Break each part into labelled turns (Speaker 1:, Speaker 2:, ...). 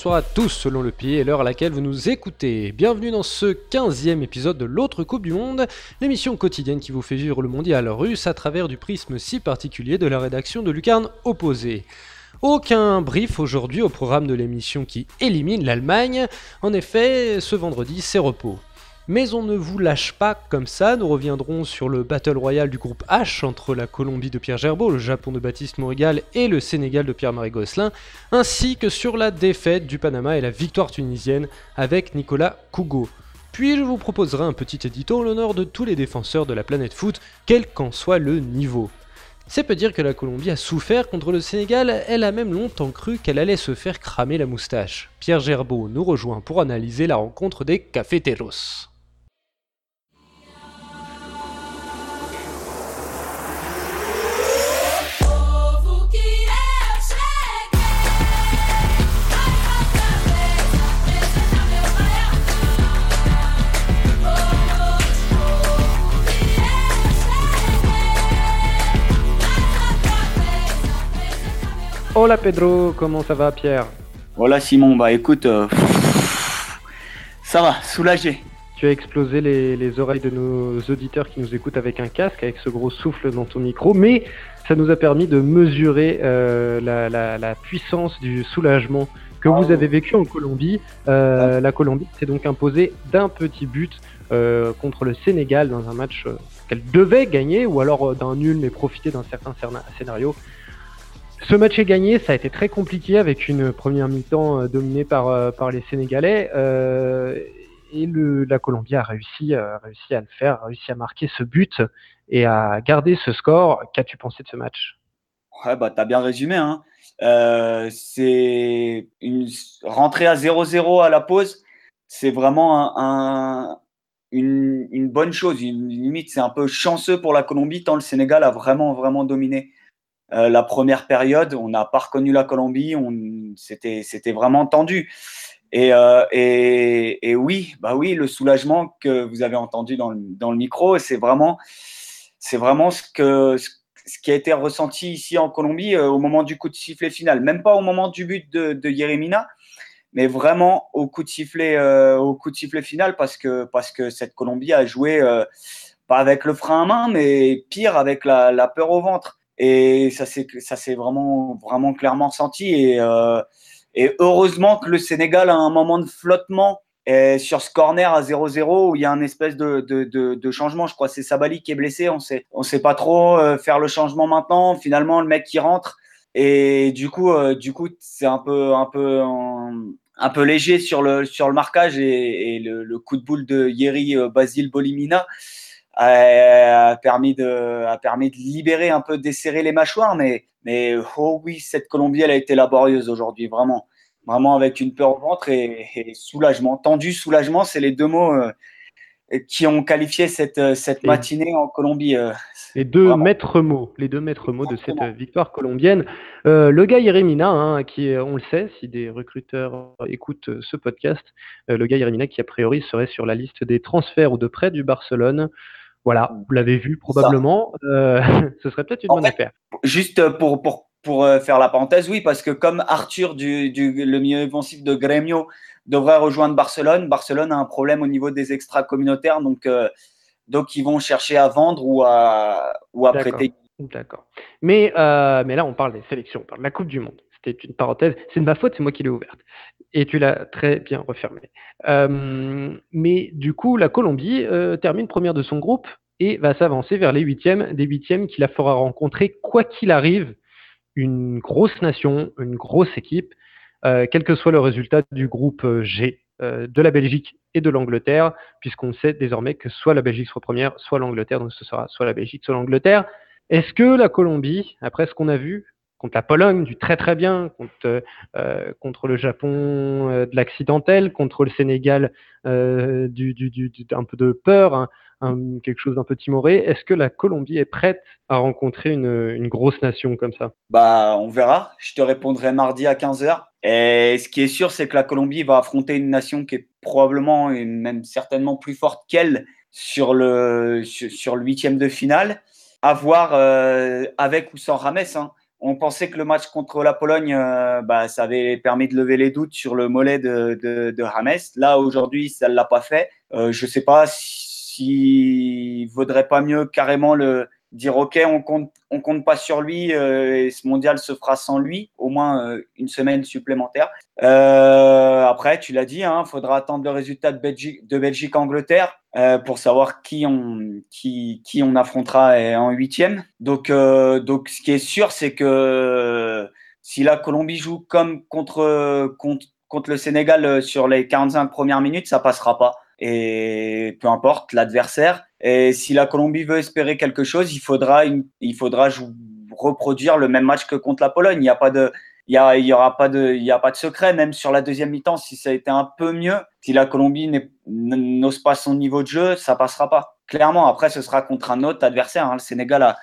Speaker 1: Bonsoir à tous selon le pays et l'heure à laquelle vous nous écoutez. Bienvenue dans ce 15e épisode de l'autre Coupe du Monde, l'émission quotidienne qui vous fait vivre le mondial russe à travers du prisme si particulier de la rédaction de Lucarne Opposée. Aucun brief aujourd'hui au programme de l'émission qui élimine l'Allemagne. En effet, ce vendredi, c'est repos. Mais on ne vous lâche pas comme ça, nous reviendrons sur le Battle Royale du groupe H entre la Colombie de Pierre Gerbeau, le Japon de Baptiste Morigal et le Sénégal de Pierre-Marie Gosselin, ainsi que sur la défaite du Panama et la victoire tunisienne avec Nicolas Kougo. Puis je vous proposerai un petit édito en l'honneur de tous les défenseurs de la planète foot, quel qu'en soit le niveau. C'est peut dire que la Colombie a souffert contre le Sénégal, elle a même longtemps cru qu'elle allait se faire cramer la moustache. Pierre Gerbeau nous rejoint pour analyser la rencontre des Cafeteros. Hola Pedro, comment ça va Pierre?
Speaker 2: Hola Simon, bah écoute, euh, ça va, soulagé.
Speaker 1: Tu as explosé les, oreilles de nos auditeurs qui nous écoutent avec un casque, avec ce gros souffle dans ton micro, mais ça nous a permis de mesurer euh, la, puissance du soulagement que vous ah avez vécu en Colombie. Euh, ah. La Colombie s'est donc imposée d'un petit but contre le Sénégal dans un match qu'elle devait gagner, ou alors d'un nul mais profiter d'un certain scénario. Ce match est gagné, ça a été très compliqué avec une première mi-temps euh, dominée par, euh, par les Sénégalais. Euh, et le, la Colombie a réussi, à le faire, a réussi à marquer ce but et à garder ce score. Qu'as-tu pensé de ce match?
Speaker 2: Ouais, bah, tu as bien résumé. Hein. c'est une à 0-0 à la pause. C'est vraiment un, une, une, bonne chose. Une, limite, c'est un peu chanceux pour la Colombie tant le Sénégal a vraiment, vraiment dominé. Euh, la première période, on n'a pas reconnu la Colombie, c'était, vraiment tendu. Et, euh, et, oui, bah oui, le soulagement que vous avez entendu dans le, micro, c'est vraiment, c'est vraiment ce, qui a été ressenti ici en Colombie euh, au moment du coup de sifflet final. Même pas au moment du but de, de Yeremina, mais vraiment au coup de sifflet, final parce que, cette Colombie a joué pas avec le frein à main, mais pire avec la peur au ventre. Et ça s'est vraiment, vraiment clairement senti. Et, euh, et, heureusement que le Sénégal a un moment de flottement sur ce corner à 0-0 où il y a un espèce de, changement. Je crois c'est Sabali qui est blessé. On sait, on sait pas trop euh, faire le changement maintenant. Finalement, le mec qui rentre. Et du coup, euh, du coup, c'est un peu, un peu, un, peu léger sur le, sur le marquage et, et le, le, coup de boule de Yeri Basile Bolimina a permis de, a permis de libérer un peu, desserrer les mâchoires. Mais, mais oh oui, cette Colombie, elle a été laborieuse aujourd'hui, vraiment. Vraiment avec une peur au ventre et, soulagement. Tendu, soulagement, c'est les deux mots euh, qui ont qualifié cette, cette matinée en Colombie. Euh,
Speaker 1: les deux maîtres mots, les deux maîtres mots de cette victoire colombienne. Euh, le gars Yeremina, hein, qui, on le sait, si des recruteurs écoutent ce podcast, le gars Yeremina qui a priori serait sur la liste des transferts ou de prêts du Barcelone. Voilà, vous l'avez vu probablement. Euh, ce serait peut-être une bonne affaire.
Speaker 2: Juste pour, pour, pour euh, faire la parenthèse, oui, parce que comme Arthur, du, du, le milieu offensif de Grêmio, devrait rejoindre Barcelone, Barcelone a un problème au niveau des extra communautaires, donc, euh, donc ils vont chercher à vendre ou à, ou à prêter.
Speaker 1: D'accord. Mais, mais là, on parle des sélections, on parle de la Coupe du Monde. C'était une parenthèse. C'est de ma faute, c'est moi qui l'ai ouverte. Et tu l'as très bien refermée. Euh, mais du coup, la Colombie euh, termine première de son groupe et va s'avancer vers les huitièmes, des huitièmes qui la fera rencontrer, quoi qu'il arrive, une grosse nation, une grosse équipe, euh, quel que soit le résultat du groupe G, de la Belgique et de l'Angleterre, puisqu'on sait désormais que soit la Belgique sera première, soit l'Angleterre, donc ce sera soit la Belgique, soit l'Angleterre. Est-ce que la Colombie, après ce qu'on a vu, contre la Pologne du très très bien, contre, euh, contre le Japon euh, de l'accidentel, contre le Sénégal euh, du, du, du, un peu de peur, hein, quelque chose d'un peu timoré. Est-ce que la Colombie est prête à rencontrer une, une, grosse nation comme ça?
Speaker 2: Bah, on verra. Je te répondrai mardi à 15h. Et ce qui est sûr, c'est que la Colombie va affronter une nation qui est probablement et même certainement plus forte qu'elle sur le, sur, le huitième de finale. À voir avec ou sans Rames. Hein on pensait que le match contre la Pologne, euh, bah, ça avait permis de lever les doutes sur le mollet de, de, de. Là, aujourd'hui, ça ne l'a pas fait. Euh, je ne sais pas s'il vaudrait pas mieux carrément le, dire ok, on compte, on compte pas sur lui euh, et ce mondial se fera sans lui, au moins euh, une semaine supplémentaire. Euh, après, tu l'as dit, il hein, faudra attendre le résultat de Belgique, de Belgique Angleterre pour savoir qui on, qui, qui on affrontera en huitième. Donc, donc, ce qui est sûr, c'est que si la Colombie joue comme contre, contre, contre le Sénégal sur les 45 premières minutes, ça passera pas et peu importe l'adversaire. Et si la Colombie veut espérer quelque chose, il faudra, il faudra reproduire le même match que contre la Pologne. Il n'y a pas de, il y, y aura pas de, il y a pas de secret. Même sur la deuxième mi-temps, si ça a été un peu mieux, si la Colombie n'ose pas son niveau de jeu, ça passera pas. Clairement, après, ce sera contre un autre adversaire. Hein. Le Sénégal a,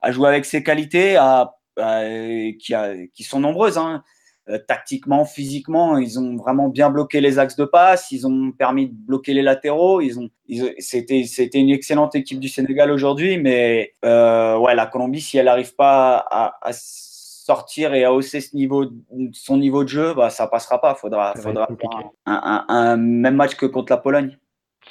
Speaker 2: a, joué avec ses qualités, a, qui, a, qui sont nombreuses. Hein. Euh, tactiquement, physiquement, ils ont vraiment bien bloqué les axes de passe, ils ont permis de bloquer les latéraux. Ils ont, c'était, c'était une excellente équipe du Sénégal aujourd'hui, mais euh, ouais, la Colombie, si elle n'arrive pas à, sortir et à hausser ce niveau, son niveau de jeu, bah, ça passera pas. Faudra, faudra un, même match que contre la Pologne.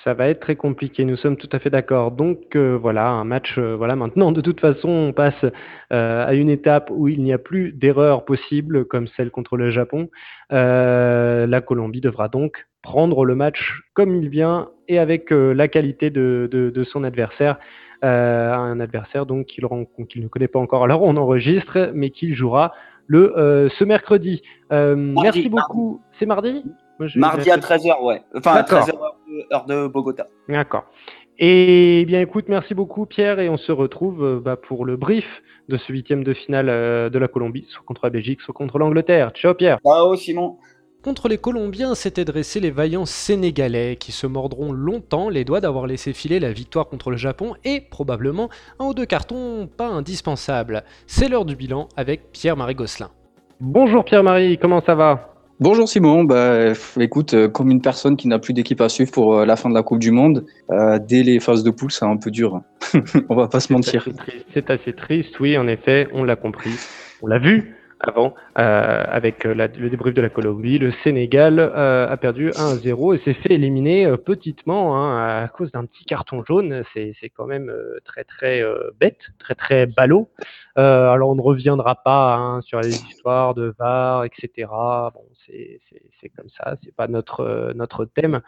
Speaker 1: Ça va être très compliqué, nous sommes tout à fait d'accord. Donc euh, voilà, un match, euh, voilà, maintenant de toute façon, on passe euh, à une étape où il n'y a plus d'erreurs possibles comme celle contre le Japon. la Colombie devra donc prendre le match comme il vient et avec la qualité de, de, son adversaire. un adversaire donc qu'il ne connaît pas encore. Alors on enregistre, mais qu'il jouera le ce mercredi. merci beaucoup. C'est mardi?
Speaker 2: Mardi à 13h, ouais. Enfin, à 13h, heure de Bogota.
Speaker 1: D'accord. Et bien écoute, merci beaucoup Pierre et on se retrouve euh, bah, pour le brief de ce huitième de finale euh, de la Colombie, soit contre la Belgique, soit contre l'Angleterre. Ciao Pierre.
Speaker 2: Ciao Simon.
Speaker 1: Contre les Colombiens s'étaient dressés les vaillants Sénégalais qui se mordront longtemps les doigts d'avoir laissé filer la victoire contre le Japon et probablement un ou deux cartons pas indispensables. C'est l'heure du bilan avec Pierre-Marie Gosselin. Bonjour Pierre-Marie, comment ça va?
Speaker 3: Bonjour Simon, bah, écoute, euh, comme une personne qui n'a plus d'équipe à suivre pour euh, la fin de la Coupe du Monde, euh, dès les phases de poule, c'est un peu dur. on va pas se mentir.
Speaker 1: C'est assez, triste, oui, en effet, on l'a compris, on l'a vu avant avec le débrief de la Colombie. Le Sénégal a perdu 1-0 et s'est fait éliminer petitement hein, à cause d'un petit carton jaune. C'est quand même très très bête, très très ballot. Alors on ne reviendra pas hein, sur les histoires de VAR, etc. Bon, c'est comme ça, c'est pas notre euh, notre thème,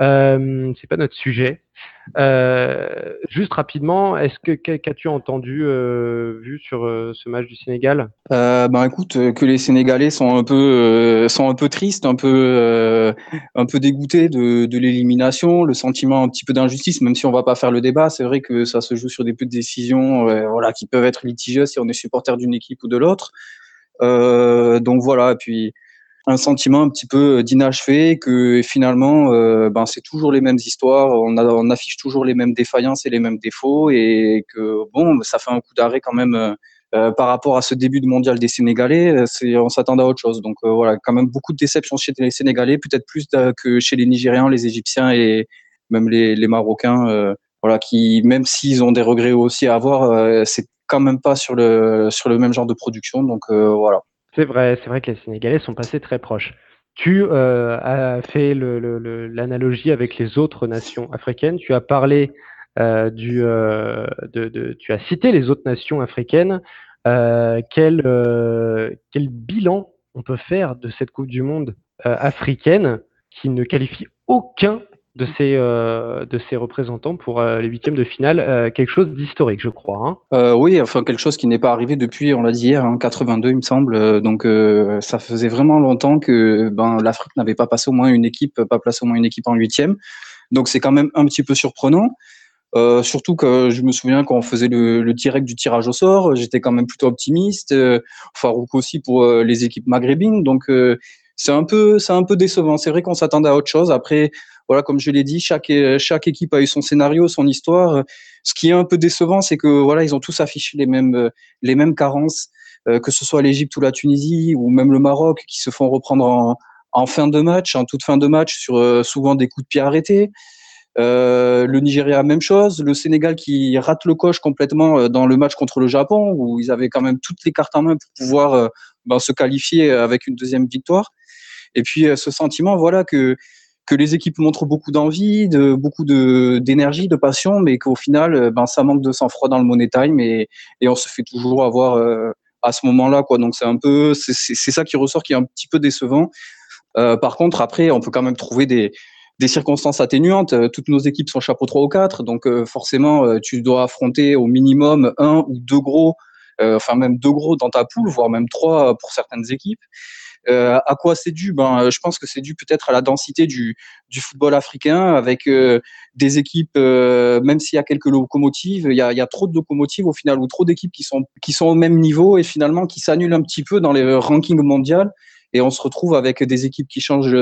Speaker 1: euh, c'est pas notre sujet. Euh, juste rapidement, est-ce que qu'as-tu entendu vu sur ce match du Sénégal?
Speaker 3: Ben écoute, que les Sénégalais sont un peu sont un peu tristes, un peu un peu dégoûtés de, de l'élimination, le sentiment un petit peu d'injustice, même si on va pas faire le débat. C'est vrai que ça se joue sur des petites décisions, voilà, qui peuvent être litigieuses si on est supporter d'une équipe ou de l'autre. donc voilà, puis un sentiment un petit peu d'inachevé, que finalement, euh, ben, c'est toujours les mêmes histoires, on, affiche toujours les mêmes défaillances et les mêmes défauts, et que bon, ça fait un coup d'arrêt quand même euh, euh, par rapport à ce début de mondial des Sénégalais. On s'attendait à autre chose. Donc voilà, quand même beaucoup de déceptions chez les Sénégalais, peut-être plus que chez les Nigériens, les Égyptiens et même les, les Marocains. voilà, qui même s'ils ont des regrets aussi à avoir, c'est quand même pas sur le sur le même genre de production. Donc voilà.
Speaker 1: C'est vrai, c'est vrai que les Sénégalais sont passés très proches. Tu euh, as fait l'analogie avec les autres nations africaines. Tu as parlé euh, du, euh, de, tu as cité les autres nations africaines. quel, quel bilan on peut faire de cette Coupe du Monde africaine qui ne qualifie aucun de ses, euh, de représentants pour euh, les huitièmes de finale, euh, quelque chose d'historique, je crois.
Speaker 3: Hein. oui, enfin quelque chose qui n'est pas arrivé depuis, on l'a dit hier, hein, 82, il me semble. Donc ça faisait vraiment longtemps que ben, l'Afrique n'avait pas passé au moins une équipe, pas placé au moins une équipe en huitième. Donc c'est quand même un petit peu surprenant. surtout que je me souviens quand on faisait le, le direct du tirage au sort, j'étais quand même plutôt optimiste. Farouk aussi pour les équipes maghrébines. Donc c'est un peu, c'est un peu décevant. C'est vrai qu'on s'attendait à autre chose. Après, voilà, comme je l'ai dit, chaque, chaque équipe a eu son scénario, son histoire. Ce qui est un peu décevant, c'est que voilà, ils ont tous affiché les mêmes, les mêmes carences, euh, que ce soit l'Égypte ou la Tunisie ou même le Maroc, qui se font reprendre en, fin de match, en toute fin de match, sur euh, souvent des coups de pied arrêtés. le Nigeria, même chose. Le Sénégal qui rate le coche complètement dans le match contre le Japon, où ils avaient quand même toutes les cartes en main pour pouvoir ben, se qualifier avec une deuxième victoire. Et puis ce sentiment, voilà que que les équipes montrent beaucoup d'envie, de beaucoup d'énergie, de passion, mais qu'au final, ben ça manque de sang-froid dans le money time et, et on se fait toujours avoir à ce moment-là, quoi. Donc c'est un peu, c'est ça qui ressort, qui est un petit peu décevant. Euh, par contre, après, on peut quand même trouver des, des circonstances atténuantes. Euh, toutes nos équipes sont chapeau 3 ou 4, donc euh, forcément, tu dois affronter au minimum un ou deux gros, enfin même deux gros dans ta poule, voire même trois pour certaines équipes. Euh, à quoi c'est dû? Ben, je pense que c'est dû peut-être à la densité du, football africain, avec euh, des équipes, euh, même s'il y a quelques locomotives, il y a, il y a trop de locomotives au final ou trop d'équipes qui sont qui sont au même niveau et finalement qui s'annulent un petit peu dans les rankings mondiaux. Et on se retrouve avec des équipes qui changent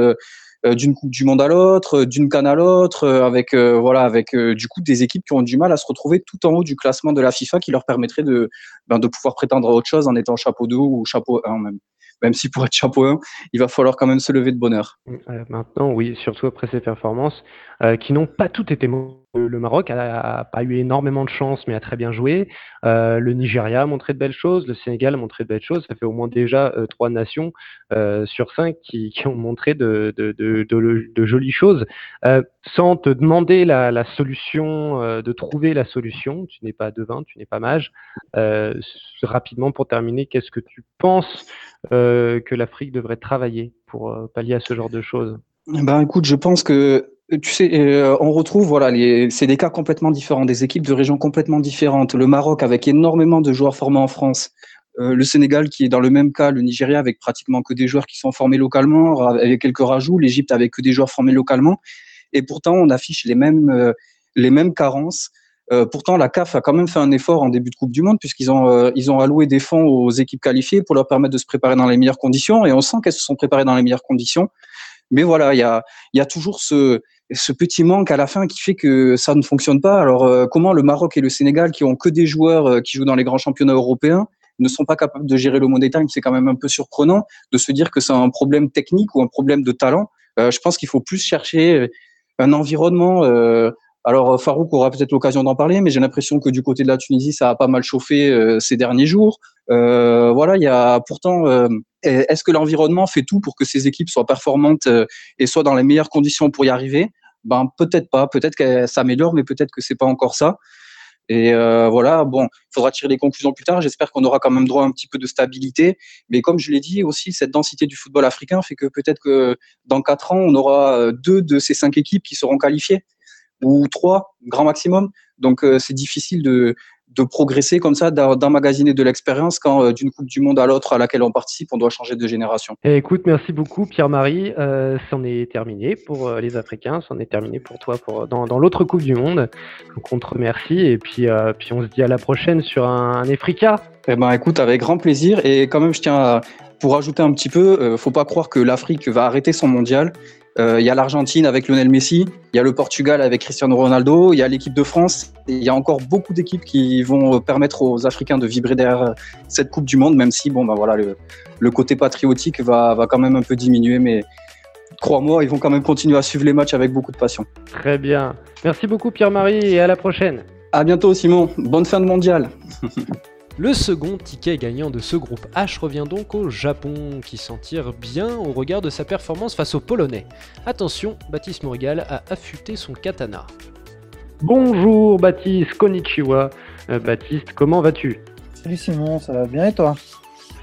Speaker 3: d'une coupe du monde à l'autre, d'une canne à l'autre, avec voilà, avec du coup des équipes qui ont du mal à se retrouver tout en haut du classement de la FIFA, qui leur permettrait de ben, de pouvoir prétendre à autre chose en étant chapeau 2 ou chapeau 1 même même si pour être 1, il va falloir quand même se lever de bonheur.
Speaker 1: Euh, maintenant, oui, surtout après ces performances euh, qui n'ont pas toutes été mauvaises. Le Maroc a, pas eu énormément de chance, mais a très bien joué. Euh, le Nigeria a montré de belles choses, le Sénégal a montré de belles choses. Ça fait au moins déjà trois nations sur cinq qui, ont montré de, jolies choses. sans te demander la, la solution, de trouver la solution, tu n'es pas devin, tu n'es pas mage. rapidement, pour terminer, qu'est-ce que tu penses euh, que l'Afrique devrait travailler pour euh, pallier à ce genre de choses?
Speaker 3: Ben, écoute, je pense que tu sais, euh, on retrouve voilà, c'est des cas complètement différents, des équipes de régions complètement différentes. Le Maroc avec énormément de joueurs formés en France, le Sénégal qui est dans le même cas, le Nigeria avec pratiquement que des joueurs qui sont formés localement, avec quelques rajouts, l'Égypte avec que des joueurs formés localement, et pourtant on affiche les mêmes les mêmes carences. Euh, pourtant, la CAF a quand même fait un effort en début de Coupe du Monde puisqu'ils ont euh, ont alloué des fonds aux équipes qualifiées pour leur permettre de se préparer dans les meilleures conditions. Et on sent qu'elles se sont préparées dans les meilleures conditions. Mais voilà, il y a il y a toujours ce ce petit manque à la fin qui fait que ça ne fonctionne pas. Alors euh, comment le Maroc et le Sénégal qui ont que des joueurs qui jouent dans les grands championnats européens ne sont pas capables de gérer le money time, c'est quand même un peu surprenant de se dire que c'est un problème technique ou un problème de talent. je pense qu'il faut plus chercher un environnement alors euh, Farouk aura peut-être l'occasion d'en parler, mais j'ai l'impression que du côté de la Tunisie, ça a pas mal chauffé euh, ces derniers jours. Euh, voilà, il y a pourtant. Est-ce que l'environnement fait tout pour que ces équipes soient performantes et soient dans les meilleures conditions pour y arriver? Ben peut-être pas. Peut-être qu'elles s'améliorent, mais peut-être que c'est pas encore ça. Et voilà, bon, il faudra tirer les conclusions plus tard. J'espère qu'on aura quand même droit à un petit peu de stabilité. Mais comme je l'ai dit aussi, cette densité du football africain fait que peut-être que dans quatre ans, on aura deux de ces cinq équipes qui seront qualifiées ou trois, grand maximum. Donc euh, c'est difficile de, de progresser comme ça, d'emmagasiner de l'expérience quand euh, d'une Coupe du Monde à l'autre à laquelle on participe, on doit changer de génération.
Speaker 1: Eh, écoute, merci beaucoup Pierre-Marie. Euh, c'en est terminé pour les Africains, c'en est terminé pour toi pour, dans, dans l'autre Coupe du Monde. Donc on te remercie et puis, puis on se dit à la prochaine sur un, un
Speaker 3: Eh ben, écoute, avec grand plaisir. Et quand même, je tiens à, pour ajouter un petit peu, faut pas croire que l'Afrique va arrêter son mondial. Euh, il y a l'Argentine avec Lionel Messi, il y a le Portugal avec Cristiano Ronaldo, il y a l'équipe de France. Il y a encore beaucoup d'équipes qui vont permettre aux Africains de vibrer derrière cette Coupe du Monde, même si bon, ben voilà, le, côté patriotique va, va quand même un peu diminuer. Mais crois-moi, ils vont quand même continuer à suivre les matchs avec beaucoup de passion.
Speaker 1: Très bien. Merci beaucoup Pierre-Marie et à la prochaine.
Speaker 3: À bientôt Simon. Bonne fin de mondial.
Speaker 1: Le second ticket gagnant de ce groupe H revient donc au Japon, qui s'en tire bien au regard de sa performance face aux Polonais. Attention, Baptiste Morgal a affûté son katana. Bonjour Baptiste, konnichiwa. Euh, Baptiste, comment vas-tu?
Speaker 4: Salut Simon, ça va bien et toi?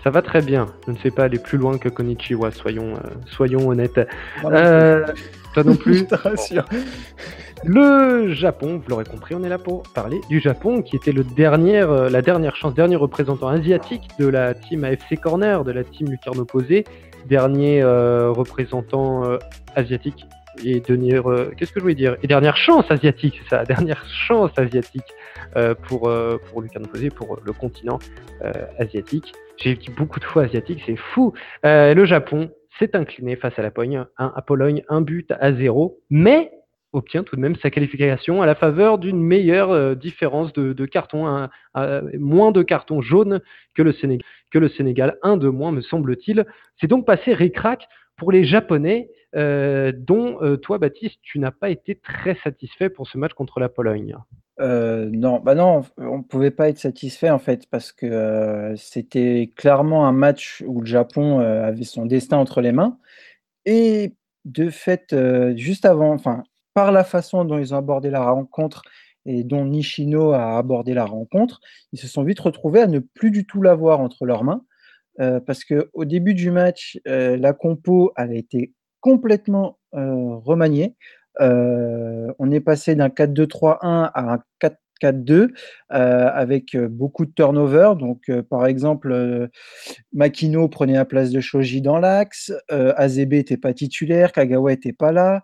Speaker 1: Ça va très bien. Je ne sais pas aller plus loin que Konnichiwa, soyons, euh, soyons honnêtes. Euh, toi non plus?
Speaker 4: Je te rassure.
Speaker 1: Le Japon, vous l'aurez compris, on est là pour parler du Japon, qui était le dernier, euh, la dernière chance, dernier représentant asiatique de la team AFC Corner, de la team Lucarne opposée, dernier euh, représentant euh, asiatique et dernière, qu'est-ce que je voulais dire? Et dernière chance asiatique, c'est ça, dernière chance asiatique pour pour Lucarne opposée, pour le continent asiatique. J'ai dit beaucoup de fois asiatique, c'est fou. le Japon s'est incliné face à la Pologne, à Pologne, un but à zéro, mais obtient tout de même sa qualification à la faveur d'une meilleure euh, différence de, cartons, moins de cartons jaunes que le, Sénégal, un de moins me semble-t-il. C'est donc passé récrac pour les Japonais, dont toi, Baptiste, tu n'as pas été très satisfait pour ce match contre la Pologne.
Speaker 4: non, bah non, on ne pouvait pas être satisfait en fait parce que c'était clairement un match où le Japon avait son destin entre les mains et de fait, juste avant, enfin, par la façon dont ils ont abordé la rencontre et dont Nishino a abordé la rencontre, ils se sont vite retrouvés à ne plus du tout l'avoir entre leurs mains. Euh, parce qu'au début du match, euh, la compo avait été complètement euh, remaniée. on est passé d'un 4-2-3-1 à un 4-4-2 avec beaucoup de turnover. Donc, par exemple, Makino prenait la place de Shoji dans l'axe, Azebe n'était pas titulaire, Kagawa n'était pas là,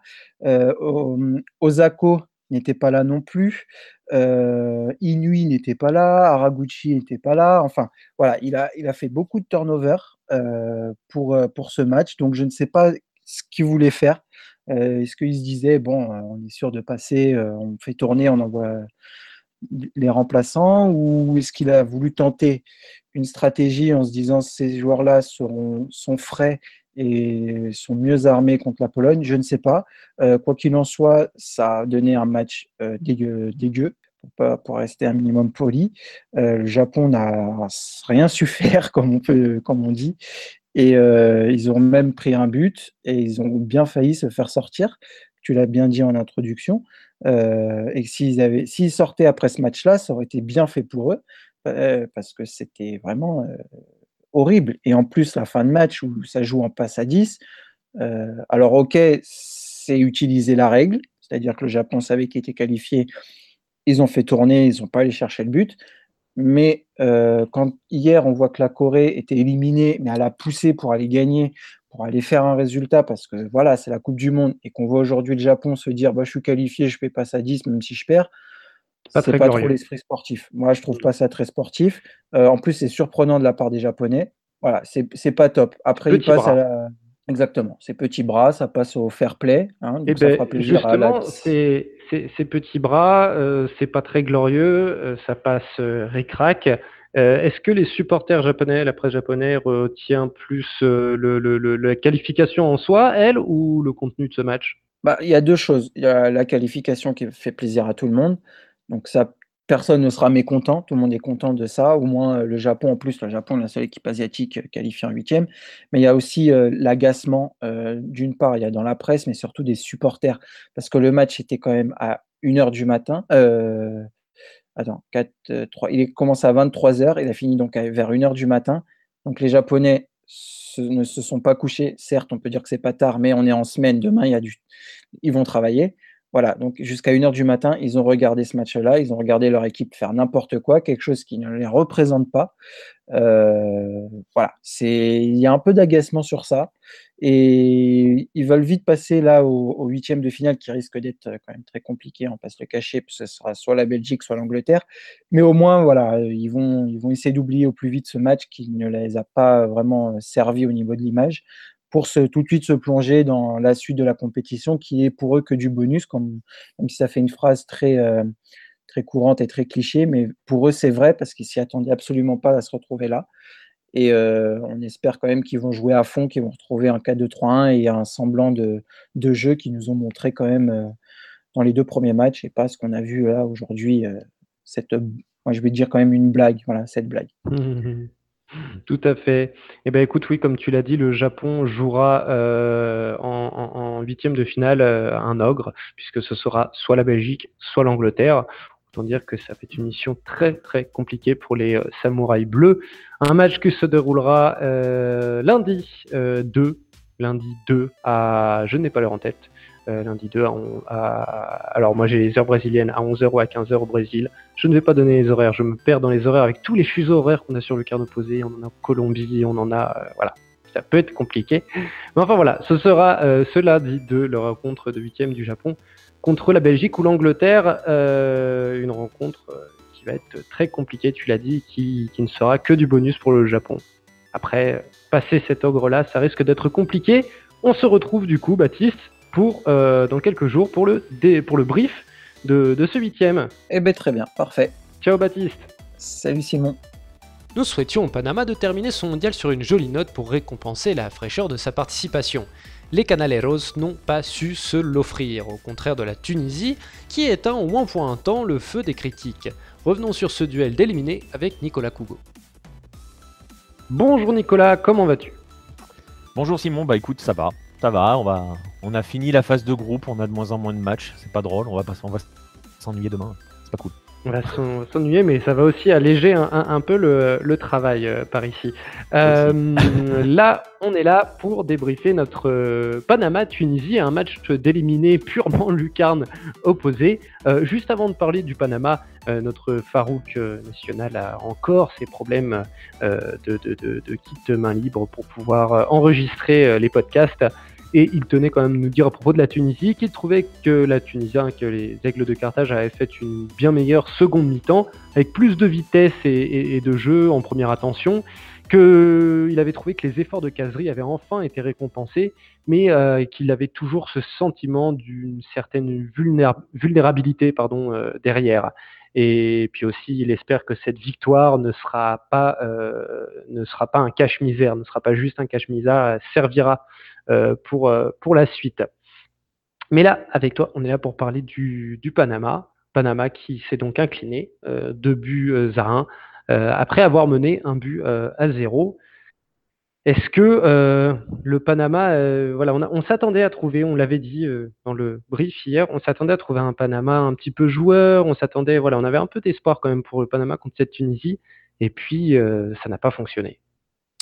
Speaker 4: Osako n'était pas là non plus. Euh, Inui n'était pas là, Araguchi n'était pas là. Enfin, voilà, il a, il a fait beaucoup de turnover euh, pour, euh, pour ce match. Donc, je ne sais pas ce qu'il voulait faire. Est-ce qu'il se disait, bon, on est sûr de passer, on fait tourner, on envoie les remplaçants ou est-ce qu'il a voulu tenter une stratégie en se disant ces joueurs-là sont frais et sont mieux armés contre la Pologne, je ne sais pas. Euh, quoi qu'il en soit, ça a donné un match euh, dégueu, pour, rester un minimum poli. Euh, le Japon n'a rien su faire, comme on, peut, comme on dit. Et ils ont même pris un but et ils ont bien failli se faire sortir. Tu l'as bien dit en introduction. Et s'ils s'ils sortaient après ce match-là, ça aurait été bien fait pour eux parce que c'était vraiment horrible. Et en plus, la fin de match où ça joue en passe à 10, euh, alors ok, c'est utiliser la règle, c'est-à-dire que le Japon savait qu'il était qualifié, ils ont fait tourner, ils n'ont pas allé chercher le but. Mais euh, quand hier on voit que la Corée était éliminée, mais elle a poussé pour aller gagner, pour aller faire un résultat, parce que voilà, c'est la Coupe du Monde, et qu'on voit aujourd'hui le Japon se dire bah, je suis qualifié, je fais passe à 10, même si je perds, c'est pas trop l'esprit sportif. Moi, je trouve pas ça très sportif. Euh, en plus, c'est surprenant de la part des Japonais. Voilà, c'est pas top. Après, il passe à la... Exactement, ces petits bras, ça passe au fair play. Hein,
Speaker 1: donc eh ben, justement, ces, petits bras, euh, c'est pas très glorieux, euh, ça passe euh. Est-ce que les supporters japonais, la presse japonaise retient plus le, la qualification en soi, elle, ou le contenu de ce match?
Speaker 4: Bah, Il y a deux choses. Il y a la qualification qui fait plaisir à tout le monde. Donc ça, personne ne sera mécontent, tout le monde est content de ça, au moins euh, le Japon, en plus le Japon est la seule équipe asiatique euh, qualifiée en huitième, mais il y a aussi euh, l'agacement, d'une part il y a dans la presse, mais surtout des supporters, parce que le match était quand même à 1h du matin, attends, 4, 3, il commence à 23h, il a fini donc vers 1h du matin, donc les Japonais ne se sont pas couchés, certes on peut dire que c'est pas tard, mais on est en semaine, demain il y a du... ils vont travailler, voilà, donc jusqu'à 1h du matin, ils ont regardé ce match-là, ils ont regardé leur équipe faire n'importe quoi, quelque chose qui ne les représente pas. Euh, voilà, il y a un peu d'agacement sur ça. Et ils veulent vite passer là au huitième de finale qui risque d'être quand même très compliqué, on passe le que ce sera soit la Belgique, soit l'Angleterre. Mais au moins, voilà, ils vont, ils vont essayer d'oublier au plus vite ce match qui ne les a pas vraiment servi au niveau de l'image pour se, tout de suite se plonger dans la suite de la compétition qui est pour eux que du bonus, comme, même si ça fait une phrase très, euh, très courante et très cliché, mais pour eux c'est vrai parce qu'ils s'y attendaient absolument pas à se retrouver là. Et euh, on espère quand même qu'ils vont jouer à fond, qu'ils vont retrouver un 4-2-3-1 et un semblant de, de, jeu qu'ils nous ont montré quand même euh, dans les deux premiers matchs et pas ce qu'on a vu là aujourd'hui, cette, moi je vais dire quand même une blague, voilà, cette blague.
Speaker 1: Tout à fait. Eh ben, écoute, oui, comme tu l'as dit, le Japon jouera euh, en, huitième de finale euh, un ogre, puisque ce sera soit la Belgique, soit l'Angleterre. Autant dire que ça fait une mission très très compliquée pour les euh, samouraïs bleus. Un match qui se déroulera lundi 2, lundi 2 à, je n'ai pas l'heure en tête, lundi 2 à, alors moi j'ai les heures brésiliennes à 11h ou à 15h au Brésil. Je ne vais pas donner les horaires, je me perds dans les horaires avec tous les fuseaux horaires qu'on a sur le quart opposé, on en a en Colombie, on en a euh, voilà. Ça peut être compliqué. Mais enfin voilà, ce sera euh, ce lundi 2 le rencontre de 8 du Japon contre la Belgique ou l'Angleterre, une rencontre qui va être très compliquée, tu l'as dit, qui, qui ne sera que du bonus pour le Japon. Après, passer cet ogre-là, ça risque d'être compliqué. On se retrouve du coup, Baptiste, pour euh, dans quelques jours pour le, pour le brief de, de ce huitième.
Speaker 4: Eh bien très bien, parfait.
Speaker 1: Ciao Baptiste.
Speaker 4: Salut Simon.
Speaker 1: Nous souhaitions au Panama de terminer son mondial sur une jolie note pour récompenser la fraîcheur de sa participation. Les Canaleros n'ont pas su se l'offrir, au contraire de la Tunisie, qui éteint au moins pour un temps le feu des critiques. Revenons sur ce duel d'éliminé avec Nicolas Cougo. Bonjour Nicolas, comment vas-tu?
Speaker 5: Bonjour Simon, bah écoute, ça va, ça va, on va, on a fini la phase de groupe, on a de moins en moins de matchs, c'est pas drôle, on va pas, on va s'ennuyer demain, c'est pas cool.
Speaker 1: On va s'ennuyer, mais ça va aussi alléger un, peu le, travail euh, par ici. Euh, là, on est là pour débriefer notre euh, Panama-Tunisie, un match d'éliminé purement lucarne opposé. juste avant de parler du Panama, notre Farouk national a encore ses problèmes de, de, de, de kit main libre pour pouvoir enregistrer les podcasts. Et il tenait quand même à nous dire à propos de la Tunisie qu'il trouvait que la Tunisie, hein, que les Aigles de Carthage avaient fait une bien meilleure seconde mi-temps, avec plus de vitesse et, de jeu en première attention, qu'il avait trouvé que les efforts de caserie avaient enfin été récompensés, mais euh, qu'il avait toujours ce sentiment d'une certaine vulnérabilité euh, derrière. Et puis aussi, il espère que cette victoire ne sera pas, euh, ne sera pas un cache-misère, ne sera pas juste un cache-misère, servira euh, pour, euh, pour la suite. Mais là, avec toi, on est là pour parler du, du Panama. Panama qui s'est donc incliné, euh, deux buts à un, après avoir mené un but à zéro. Est-ce que le Panama, voilà, on, s'attendait à trouver, on l'avait dit dans le brief hier, on s'attendait à trouver un Panama un petit peu joueur, on s'attendait, voilà, on avait un peu d'espoir quand même pour le Panama contre cette Tunisie, et puis ça n'a pas fonctionné.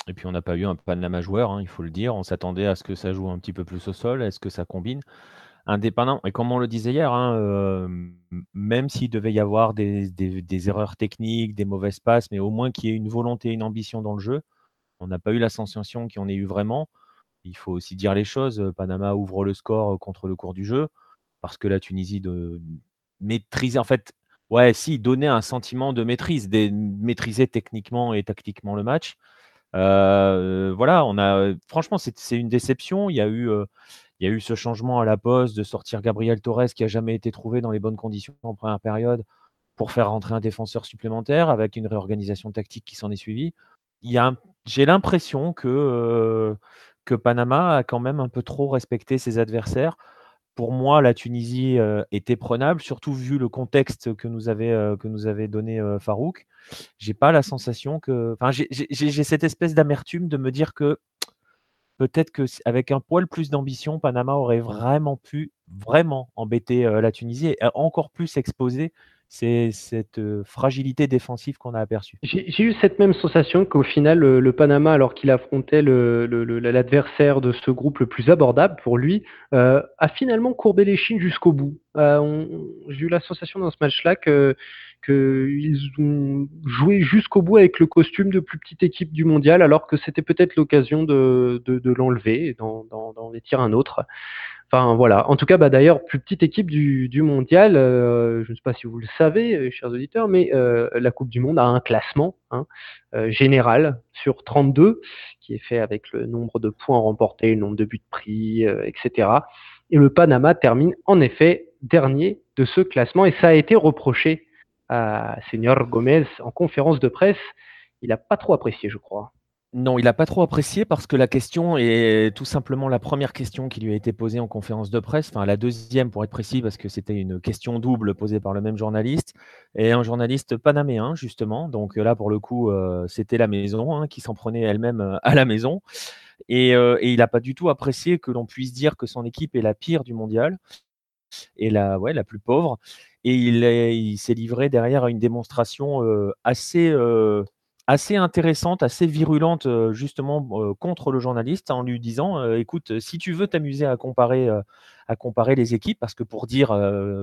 Speaker 5: Et puis on n'a pas eu un Panama joueur, hein, il faut le dire. On s'attendait à ce que ça joue un petit peu plus au sol. Est-ce que ça combine? Indépendant, et comme on le disait hier, hein, euh, même s'il devait y avoir des, erreurs techniques, des mauvaises passes, mais au moins qu'il y ait une volonté, une ambition dans le jeu, on n'a pas eu la sensation qu'il y en ait eu vraiment. Il faut aussi dire les choses. Panama ouvre le score contre le cours du jeu, parce que la Tunisie de maîtriser, en fait, ouais, si, donnait un sentiment de maîtrise, de maîtriser techniquement et tactiquement le match. Euh, voilà, on a franchement, c'est une déception. Il y a eu, euh, il y a eu ce changement à la poste de sortir Gabriel Torres qui a jamais été trouvé dans les bonnes conditions en première période pour faire rentrer un défenseur supplémentaire avec une réorganisation tactique qui s'en est suivie. J'ai l'impression que, que Panama a quand même un peu trop respecté ses adversaires pour moi, la Tunisie était prenable, surtout vu le contexte que nous avait, que nous avait donné Farouk. J'ai pas la sensation que. Enfin, j'ai cette espèce d'amertume de me dire que peut-être qu'avec un poil plus d'ambition, Panama aurait vraiment pu vraiment embêter la Tunisie et encore plus exposer c'est cette fragilité défensive qu'on a aperçue.
Speaker 1: J'ai eu cette même sensation qu'au final, le, Panama, alors qu'il affrontait l'adversaire de ce groupe le plus abordable pour lui, a finalement courbé les chines jusqu'au bout. J'ai eu la sensation dans ce match-là que qu'ils ont joué jusqu'au bout avec le costume de plus petite équipe du mondial, alors que c'était peut-être l'occasion de, l'enlever et d'en vêtir un autre. Enfin voilà. En tout cas, bah, d'ailleurs, plus petite équipe du, mondial. Euh, je ne sais pas si vous le savez, euh, chers auditeurs, mais euh, la Coupe du Monde a un classement hein, général sur 32 qui est fait avec le nombre de points remportés, le nombre de buts pris, etc. Et le Panama termine en effet dernier de ce classement et ça a été reproché à Senior Gomez en conférence de presse. Il n'a pas trop apprécié, je crois.
Speaker 5: Non, il n'a pas trop apprécié parce que la question est tout simplement la première question qui lui a été posée en conférence de presse, enfin la deuxième pour être précis parce que c'était une question double posée par le même journaliste et un journaliste panaméen justement. Donc là pour le coup euh, c'était la maison hein, qui s'en prenait elle-même euh, à la maison et, euh, il n'a pas du tout apprécié que l'on puisse dire que son équipe est la pire du mondial et la, plus pauvre et il, s'est livré derrière à une démonstration assez intéressante, assez virulente justement contre le journaliste en lui disant écoute, si tu veux t'amuser à comparer les équipes, parce que pour dire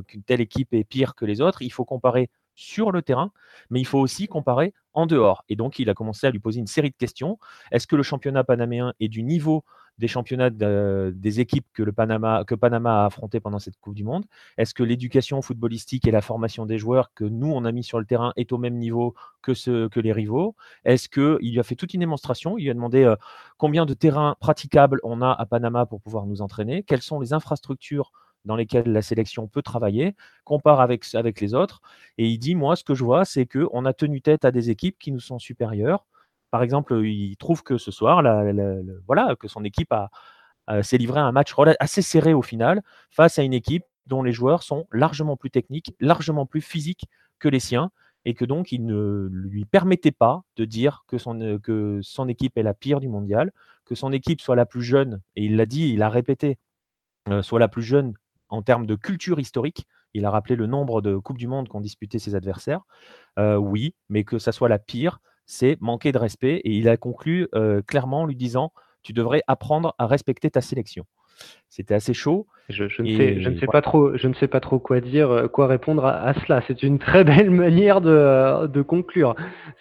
Speaker 5: qu'une telle équipe est pire que les autres, il faut comparer sur le terrain, mais il faut aussi comparer en dehors. Et donc, il a commencé à lui poser une série de questions. Est-ce que le championnat panaméen est du niveau des championnats des équipes que, Panama a affronté pendant cette Coupe du Monde? Est-ce que l'éducation footballistique et la formation des joueurs que nous, on a mis sur le terrain est au même niveau que, ce, que les rivaux? Est-ce qu'il lui a fait toute une démonstration? Il lui a demandé euh, combien de terrains praticables on a à Panama pour pouvoir nous entraîner? Quelles sont les infrastructures dans lesquels la sélection peut travailler, compare avec, avec les autres, et il dit, moi, ce que je vois, c'est qu'on a tenu tête à des équipes qui nous sont supérieures. Par exemple, il trouve que ce soir, voilà, que son équipe a, s'est livré à un match assez serré au final, face à une équipe dont les joueurs sont largement plus techniques, largement plus physiques que les siens, et que donc il ne lui permettait pas de dire que son, que son équipe est la pire du mondial, que son équipe soit la plus jeune, et il l'a dit, il a répété, euh, soit la plus jeune en termes de culture historique. Il a rappelé le nombre de Coupes du Monde qu'ont disputé ses adversaires. Euh, oui, mais que ça soit la pire, c'est manquer de respect. Et il a conclu euh, clairement en lui disant Tu devrais apprendre à respecter ta sélection. C'était assez chaud.
Speaker 1: Je, ne sais, pas trop, je ne sais pas trop quoi dire, euh, quoi répondre à, cela. C'est une très belle manière de, conclure.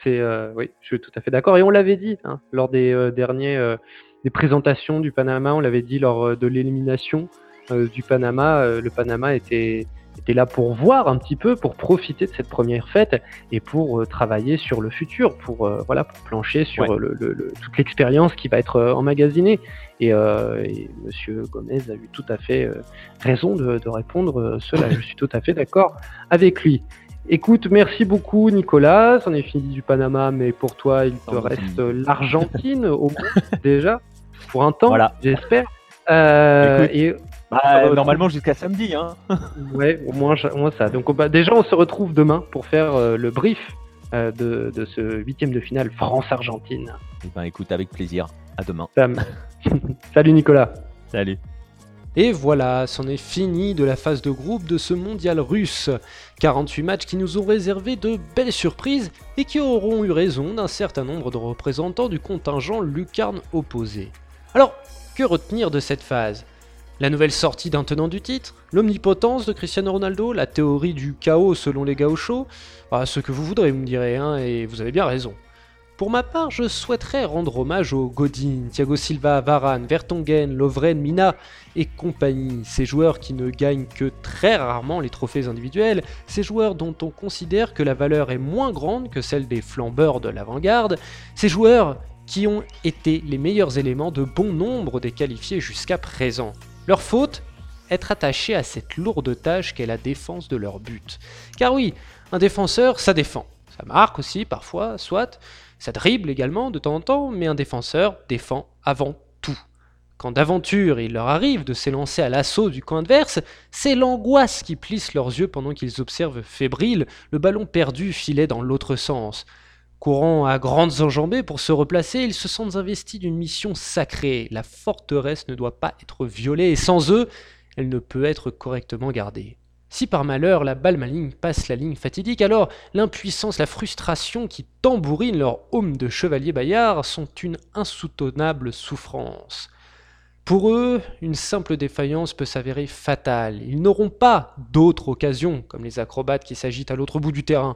Speaker 1: C'est, euh, oui, je suis tout à fait d'accord. Et on l'avait dit hein, lors des derniers des présentations du Panama, on l'avait dit lors de l'élimination du Panama. le Panama était était là pour voir un petit peu, pour profiter de cette première fête et pour euh, travailler sur le futur, pour euh, voilà, pour plancher sur le, toute l'expérience qui va être euh, emmagasinée. Et, et, Monsieur Gomez a eu tout à fait raison de, de répondre cela. Je suis tout à fait d'accord avec lui. Écoute, merci beaucoup Nicolas. On est fini du Panama, mais pour toi, il te reste l'Argentine au moins déjà pour un temps, voilà. j'espère.
Speaker 5: et bah, normalement jusqu'à samedi. Hein.
Speaker 1: ouais, au moins, ça. Donc bah, déjà, on se retrouve demain pour faire euh, le brief euh, de, de, ce huitième de finale France-Argentine.
Speaker 5: Eh ben, écoute, avec plaisir. À demain.
Speaker 1: Salut Nicolas.
Speaker 5: Salut.
Speaker 1: Et voilà, c'en est fini de la phase de groupe de ce mondial russe. 48 matchs qui nous ont réservé de belles surprises et qui auront eu raison d'un certain nombre de représentants du contingent lucarne opposé. Alors, que retenir de cette phase? La nouvelle sortie d'un tenant du titre L'omnipotence de Cristiano Ronaldo La théorie du chaos selon les gauchos ah, Ce que vous voudrez, vous me direz, hein, et vous avez bien raison. Pour ma part, je souhaiterais rendre hommage aux Godin, Thiago Silva, Varane, Vertonghen, Lovren, Mina et compagnie, ces joueurs qui ne gagnent que très rarement les trophées individuels, ces joueurs dont on considère que la valeur est moins grande que celle des flambeurs de l'avant-garde, ces joueurs qui ont été les meilleurs éléments de bon nombre des qualifiés jusqu'à présent. Leur faute Être attaché à cette lourde tâche qu'est la défense de leur but. Car oui, un défenseur, ça défend. Ça marque aussi parfois, soit, ça dribble également de temps en temps, mais un défenseur défend avant tout. Quand d'aventure il leur arrive de s'élancer à l'assaut du camp adverse, c'est l'angoisse qui plisse leurs yeux pendant qu'ils observent fébriles le ballon perdu filer dans l'autre sens. Courant à grandes enjambées pour se replacer, ils se sentent investis d'une mission sacrée. La forteresse ne doit pas être violée et sans eux, elle ne peut être correctement gardée. Si par malheur la balle maligne passe la ligne fatidique, alors l'impuissance, la frustration qui tambourinent leur home de chevalier bayard sont une insoutenable souffrance. Pour eux, une simple défaillance peut s'avérer fatale. Ils n'auront pas d'autre occasion, comme les acrobates qui s'agitent à l'autre bout du terrain.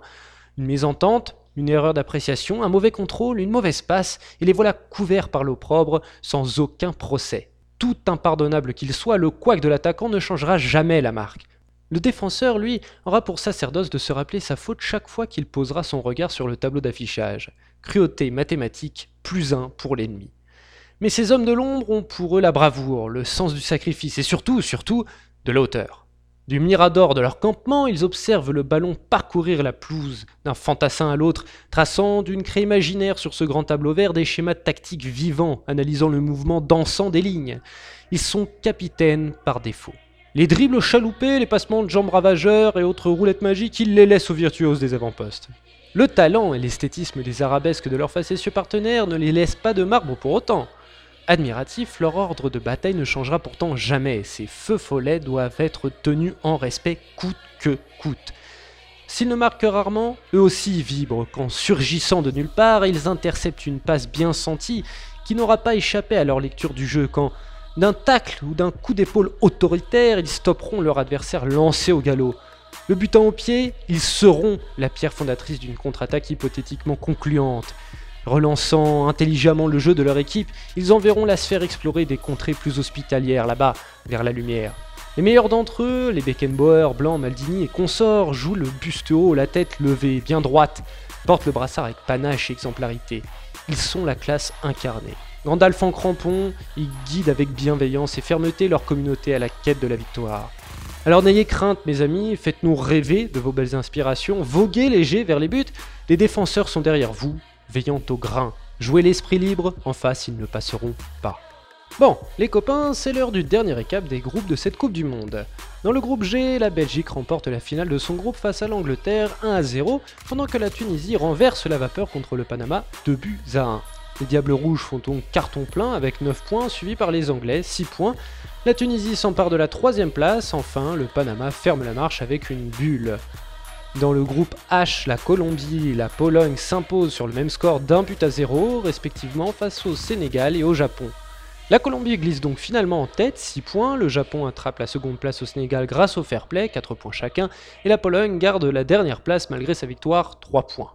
Speaker 1: Une mésentente, une erreur d'appréciation, un mauvais contrôle, une mauvaise passe, et les voilà couverts par l'opprobre sans aucun procès. Tout impardonnable qu'il soit, le couac de l'attaquant ne changera jamais la marque. Le défenseur, lui, aura pour sacerdoce de se rappeler sa faute chaque fois qu'il posera son regard sur le tableau d'affichage. Cruauté mathématique, plus un pour l'ennemi. Mais ces hommes de l'ombre ont pour eux la bravoure, le sens du sacrifice et surtout, surtout, de la hauteur. Du mirador de leur campement, ils observent le ballon parcourir la pelouse d'un fantassin à l'autre, traçant d'une craie imaginaire sur ce grand tableau vert des schémas tactiques vivants, analysant le mouvement dansant des lignes. Ils sont capitaines par défaut. Les dribbles chaloupés, les passements de jambes ravageurs et autres roulettes magiques, ils les laissent aux virtuoses des avant-postes. Le talent et l'esthétisme des arabesques de leurs facétieux partenaires ne les laissent pas de marbre pour autant. Admiratif, leur ordre de bataille ne changera pourtant jamais. Ces feux follets doivent être tenus en respect coûte que coûte. S'ils ne marquent que rarement, eux aussi vibrent quand, surgissant de nulle part, ils interceptent une passe bien sentie qui n'aura pas échappé à leur lecture du jeu quand, d'un tacle ou d'un coup d'épaule autoritaire, ils stopperont leur adversaire lancé au galop. Le butant au pied, ils seront la pierre fondatrice d'une contre-attaque hypothétiquement concluante. Relançant intelligemment le jeu de leur équipe, ils enverront la sphère explorer des contrées plus hospitalières là-bas, vers la lumière. Les meilleurs d'entre eux, les Beckenbauer, Blanc, Maldini et consorts, jouent le buste haut, la tête levée, bien droite, portent le brassard avec panache et exemplarité. Ils sont la classe incarnée. Gandalf en crampon, ils guident avec bienveillance et fermeté leur communauté à la quête de la victoire. Alors n'ayez crainte mes amis, faites-nous rêver de vos belles inspirations, voguez léger vers les buts, les défenseurs sont derrière vous, veillant au grain. Jouez l'esprit libre, en face ils ne passeront pas. Bon, les copains, c'est l'heure du dernier récap des groupes de cette Coupe du Monde. Dans le groupe G, la Belgique remporte la finale de son groupe face à l'Angleterre 1 à 0, pendant que la Tunisie renverse la vapeur contre le Panama 2 buts à 1. Les Diables Rouges font donc carton plein avec 9 points, suivis par les Anglais 6 points. La Tunisie s'empare de la troisième place, enfin le Panama ferme la marche avec une bulle. Dans le groupe H, la Colombie et la Pologne s'imposent sur le même score d'un but à zéro, respectivement face au Sénégal et au Japon. La Colombie glisse donc finalement en tête, 6 points, le Japon attrape la seconde place au Sénégal grâce au fair play, 4 points chacun, et la Pologne garde la dernière place malgré sa victoire, 3 points.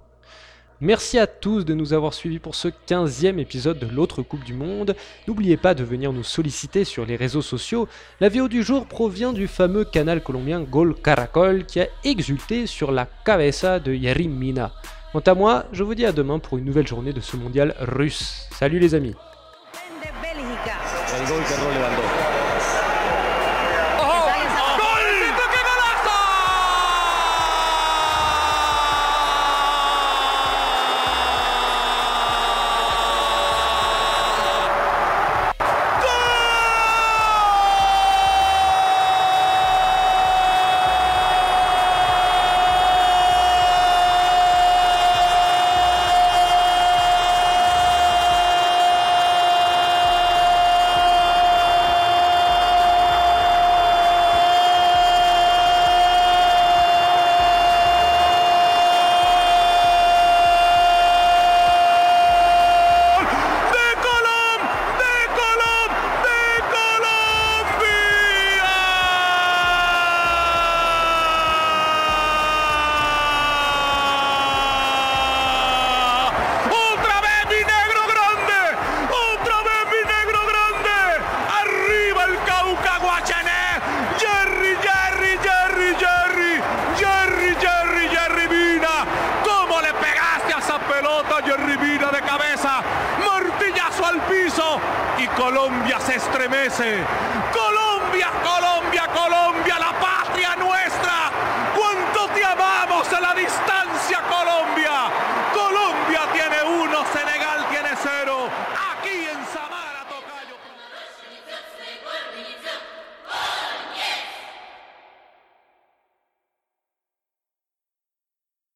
Speaker 1: Merci à tous de nous avoir suivis pour ce 15e épisode de l'autre Coupe du Monde. N'oubliez pas de venir nous solliciter sur les réseaux sociaux. La vidéo du jour provient du fameux canal colombien Gol Caracol qui a exulté sur la cabeza de Yerim Mina. Quant à moi, je vous dis à demain pour une nouvelle journée de ce mondial russe. Salut les amis